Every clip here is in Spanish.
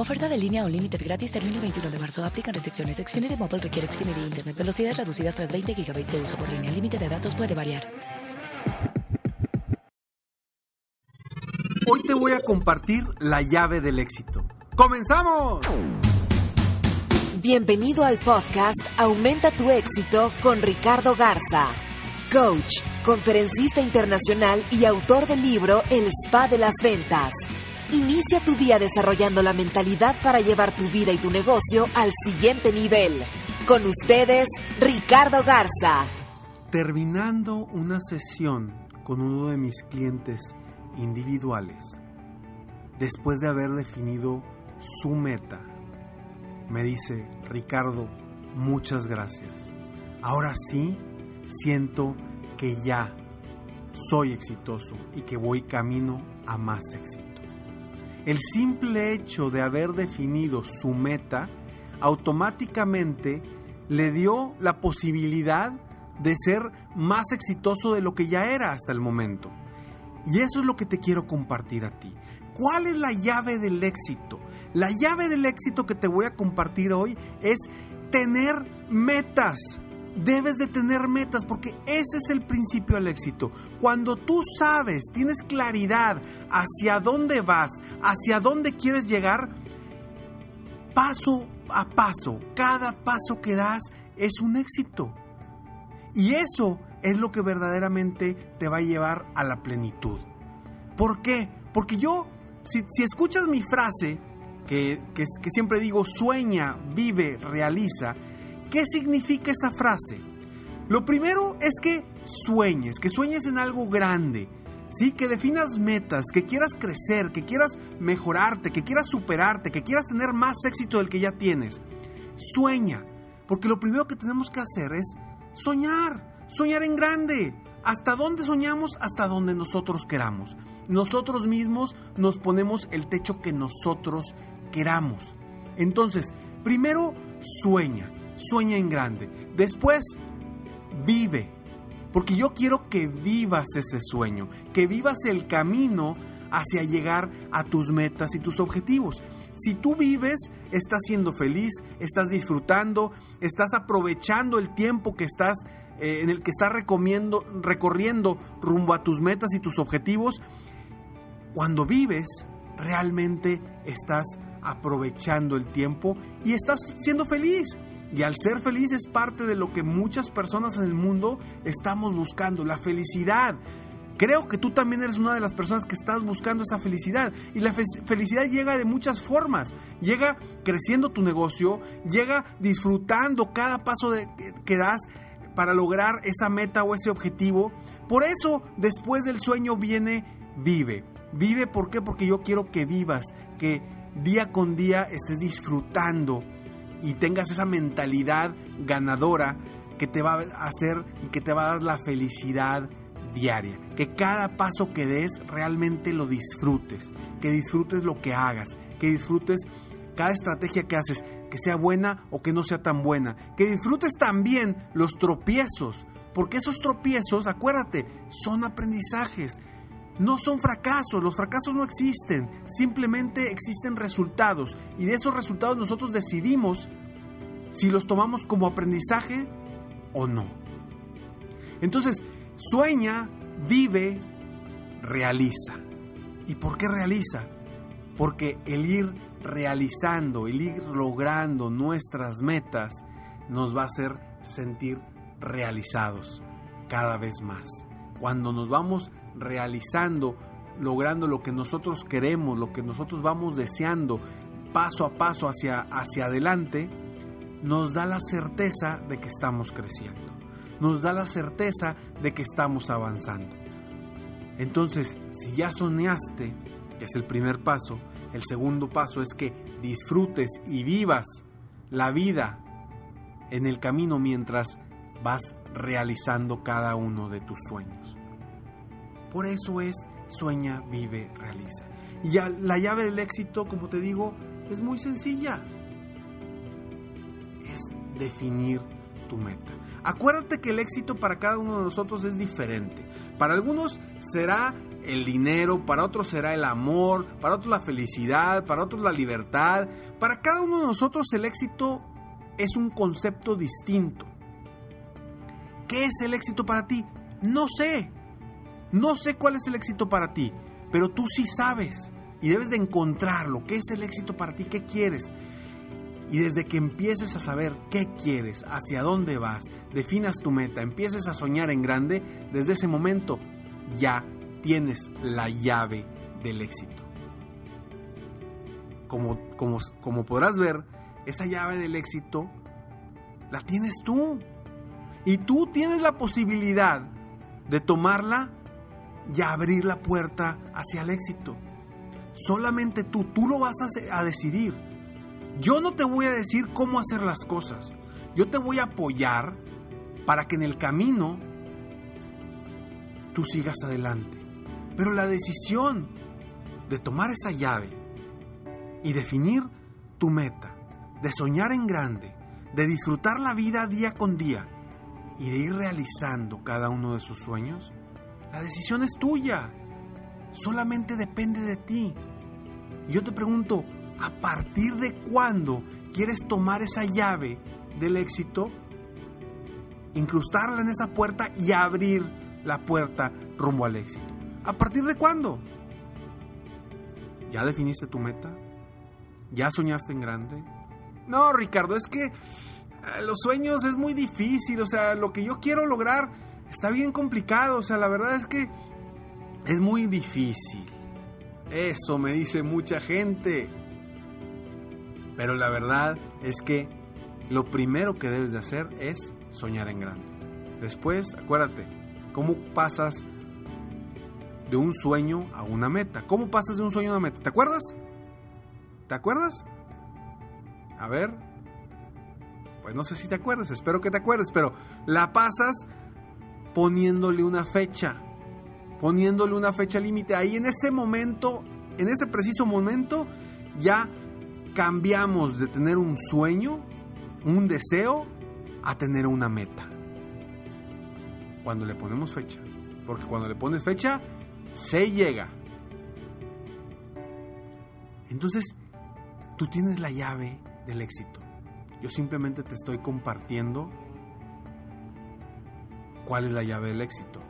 Oferta de línea o límite gratis termina el 21 de marzo. Aplican restricciones. Xfinity Mobile requiere Xfinity Internet. Velocidades reducidas tras 20 GB de uso por línea. El límite de datos puede variar. Hoy te voy a compartir la llave del éxito. ¡Comenzamos! Bienvenido al podcast Aumenta tu éxito con Ricardo Garza, coach, conferencista internacional y autor del libro El Spa de las Ventas. Inicia tu día desarrollando la mentalidad para llevar tu vida y tu negocio al siguiente nivel. Con ustedes, Ricardo Garza. Terminando una sesión con uno de mis clientes individuales, después de haber definido su meta, me dice, Ricardo, muchas gracias. Ahora sí siento que ya soy exitoso y que voy camino a más éxito. El simple hecho de haber definido su meta automáticamente le dio la posibilidad de ser más exitoso de lo que ya era hasta el momento. Y eso es lo que te quiero compartir a ti. ¿Cuál es la llave del éxito? La llave del éxito que te voy a compartir hoy es tener metas. Debes de tener metas porque ese es el principio del éxito. Cuando tú sabes, tienes claridad hacia dónde vas, hacia dónde quieres llegar, paso a paso, cada paso que das es un éxito. Y eso es lo que verdaderamente te va a llevar a la plenitud. ¿Por qué? Porque yo, si, escuchas mi frase, que siempre digo, sueña, vive, realiza, ¿qué significa esa frase? Lo primero es que sueñes, que sueñes en algo grande, ¿sí? Que definas metas, que quieras crecer, que quieras mejorarte, que quieras superarte, que quieras tener más éxito del que ya tienes. Sueña, porque lo primero que tenemos que hacer es soñar soñar en grande. ¿Hasta dónde soñamos? Hasta donde nosotros queramos. Nosotros mismos nos ponemos el techo que nosotros queramos. Entonces, primero sueña, sueña en grande. Después, vive. Porque yo quiero que vivas ese sueño, que vivas el camino hacia llegar a tus metas y tus objetivos. Si tú vives, estás siendo feliz, estás disfrutando, estás aprovechando el tiempo que estás eh, en el que estás recorriendo rumbo a tus metas y tus objetivos, cuando vives, realmente estás aprovechando el tiempo y estás siendo feliz. Y al ser feliz es parte de lo que muchas personas en el mundo estamos buscando, la felicidad. Creo que tú también eres una de las personas que estás buscando esa felicidad. Y la felicidad llega de muchas formas. Llega creciendo tu negocio, llega disfrutando cada paso de, que das para lograr esa meta o ese objetivo. Por eso, después del sueño viene vive. Vive, ¿por qué? Porque yo quiero que vivas, que día con día estés disfrutando y tengas esa mentalidad ganadora que te va a hacer y que te va a dar la felicidad diaria. Que cada paso que des realmente lo disfrutes, que disfrutes lo que hagas, que disfrutes cada estrategia que haces que sea buena o que no sea tan buena. Que disfrutes también los tropiezos, porque esos tropiezos, acuérdate, son aprendizajes. No son fracasos, los fracasos no existen, simplemente existen resultados y de esos resultados nosotros decidimos si los tomamos como aprendizaje o no. Entonces, sueña, vive, realiza. ¿Y por qué realiza? Porque el ir realizando, el ir logrando nuestras metas, nos va a hacer sentir realizados cada vez más. Cuando nos vamos realizando, logrando lo que nosotros queremos, lo que nosotros vamos deseando, paso a paso hacia, hacia adelante, nos da la certeza de que estamos creciendo, nos da la certeza de que estamos avanzando. Entonces, si ya soñaste, que es el primer paso, el segundo paso es que disfrutes y vivas la vida en el camino mientras vas realizando cada uno de tus sueños. Por eso es sueña, vive, realiza. Y la llave del éxito, como te digo, es muy sencilla. Es definir tu meta. Acuérdate que el éxito para cada uno de nosotros es diferente. Para algunos será el dinero, para otros será el amor, para otros la felicidad, para otros la libertad. Para cada uno de nosotros el éxito es un concepto distinto. ¿Qué es el éxito para ti? No sé. No sé cuál es el éxito para ti, pero tú sí sabes y debes de encontrarlo. ¿Qué es el éxito para ti? ¿Qué quieres? Y desde que empieces a saber qué quieres, hacia dónde vas, definas tu meta, empieces a soñar en grande, desde ese momento ya tienes la llave del éxito. Como, como, como podrás ver, esa llave del éxito la tienes tú. Y tú tienes la posibilidad de tomarla y abrir la puerta hacia el éxito. Solamente tú, tú lo vas a, decidir. Yo no te voy a decir cómo hacer las cosas. Yo te voy a apoyar para que en el camino tú sigas adelante. Pero la decisión de tomar esa llave y definir tu meta, de soñar en grande, de disfrutar la vida día con día y de ir realizando cada uno de sus sueños, la decisión es tuya. Solamente depende de ti. Y yo te pregunto, ¿a partir de cuándo quieres tomar esa llave del éxito, incrustarla en esa puerta y abrir la puerta rumbo al éxito? ¿A partir de cuándo? ¿Ya definiste tu meta? ¿Ya soñaste en grande? No, Ricardo, es que los sueños es muy difícil, o sea, lo que yo quiero lograr está bien complicado, o sea, la verdad es que es muy difícil. Eso me dice mucha gente. Pero la verdad es que lo primero que debes de hacer es soñar en grande. Después, acuérdate, ¿cómo pasas de un sueño a una meta? ¿Cómo pasas de un sueño a una meta? ¿Te acuerdas? ¿Te acuerdas? A ver. Pues no sé si te acuerdas, espero que te acuerdes, pero la pasas poniéndole una fecha, poniéndole una fecha límite. Ahí en ese momento, en ese preciso momento, ya cambiamos de tener un sueño, un deseo, a tener una meta. Cuando le ponemos fecha. Porque cuando le pones fecha, se llega. Entonces, tú tienes la llave del éxito. Yo simplemente te estoy compartiendo cuál es la llave del éxito.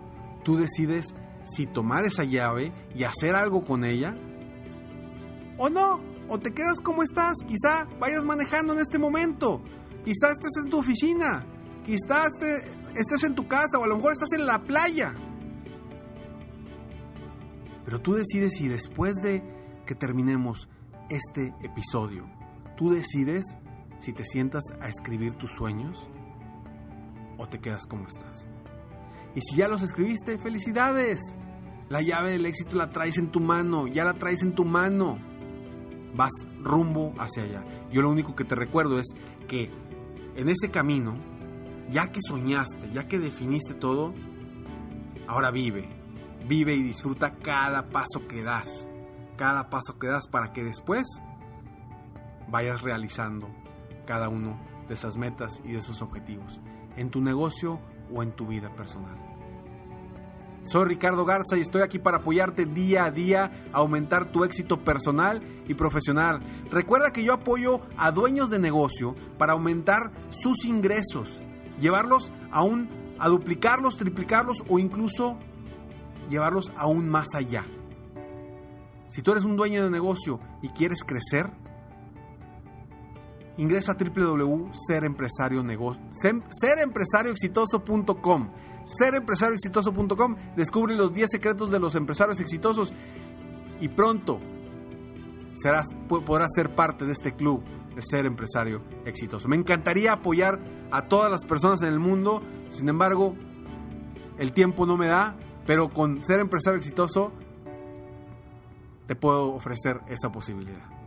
Tú decides si tomar esa llave y hacer algo con ella o no, o te quedas como estás, quizá vayas manejando en este momento, quizá estés en tu oficina, quizá estés en tu casa o a lo mejor estás en la playa. Pero tú decides si después de que terminemos este episodio, tú decides si te sientas a escribir tus sueños o te quedas como estás. Y si ya los escribiste, felicidades. La llave del éxito la traes en tu mano, ya la traes en tu mano. Vas rumbo hacia allá. Yo lo único que te recuerdo es que en ese camino, ya que soñaste, ya que definiste todo, ahora vive. Vive y disfruta cada paso que das. Cada paso que das para que después vayas realizando cada uno de esas metas y de esos objetivos. En tu negocio o en tu vida personal. Soy Ricardo Garza y estoy aquí para apoyarte día a día a aumentar tu éxito personal y profesional. Recuerda que yo apoyo a dueños de negocio para aumentar sus ingresos, llevarlos aún a duplicarlos, triplicarlos o incluso llevarlos aún más allá. Si tú eres un dueño de negocio y quieres crecer, ingresa a www.serempresarioexitoso.com. serempresarioexitoso.com. Descubre los 10 secretos de los empresarios exitosos y pronto serás, podrás ser parte de este club de ser empresario exitoso. Me encantaría apoyar a todas las personas en el mundo, sin embargo, el tiempo no me da, pero con ser empresario exitoso te puedo ofrecer esa posibilidad.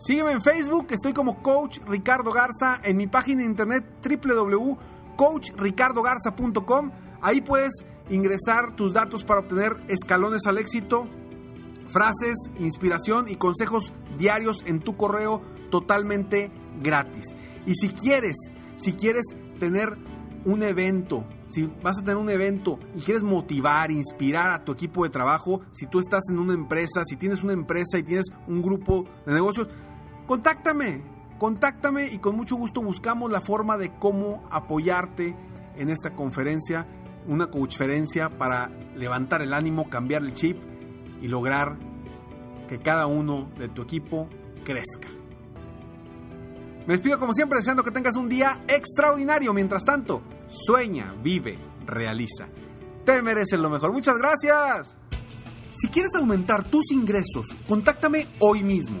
Sígueme en Facebook, estoy como Coach Ricardo Garza, en mi página de internet www.coachricardogarza.com. Ahí puedes ingresar tus datos para obtener escalones al éxito, frases, inspiración y consejos diarios en tu correo totalmente gratis. Y si quieres, si quieres tener un evento, si vas a tener un evento y quieres motivar, inspirar a tu equipo de trabajo, si tú estás en una empresa, si tienes una empresa y tienes un grupo de negocios, contáctame, contáctame y con mucho gusto buscamos la forma de cómo apoyarte en esta conferencia, una conferencia para levantar el ánimo, cambiar el chip y lograr que cada uno de tu equipo crezca. Me despido como siempre deseando que tengas un día extraordinario. Mientras tanto, sueña, vive, realiza. Te mereces lo mejor. Muchas gracias. Si quieres aumentar tus ingresos, contáctame hoy mismo.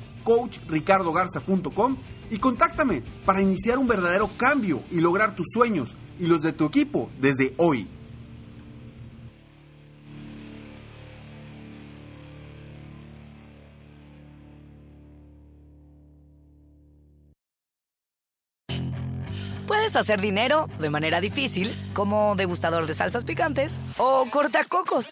www.coachricardogarza.com y contáctame para iniciar un verdadero cambio y lograr tus sueños y los de tu equipo desde hoy. Puedes hacer dinero de manera difícil, como degustador de salsas picantes, o cortacocos,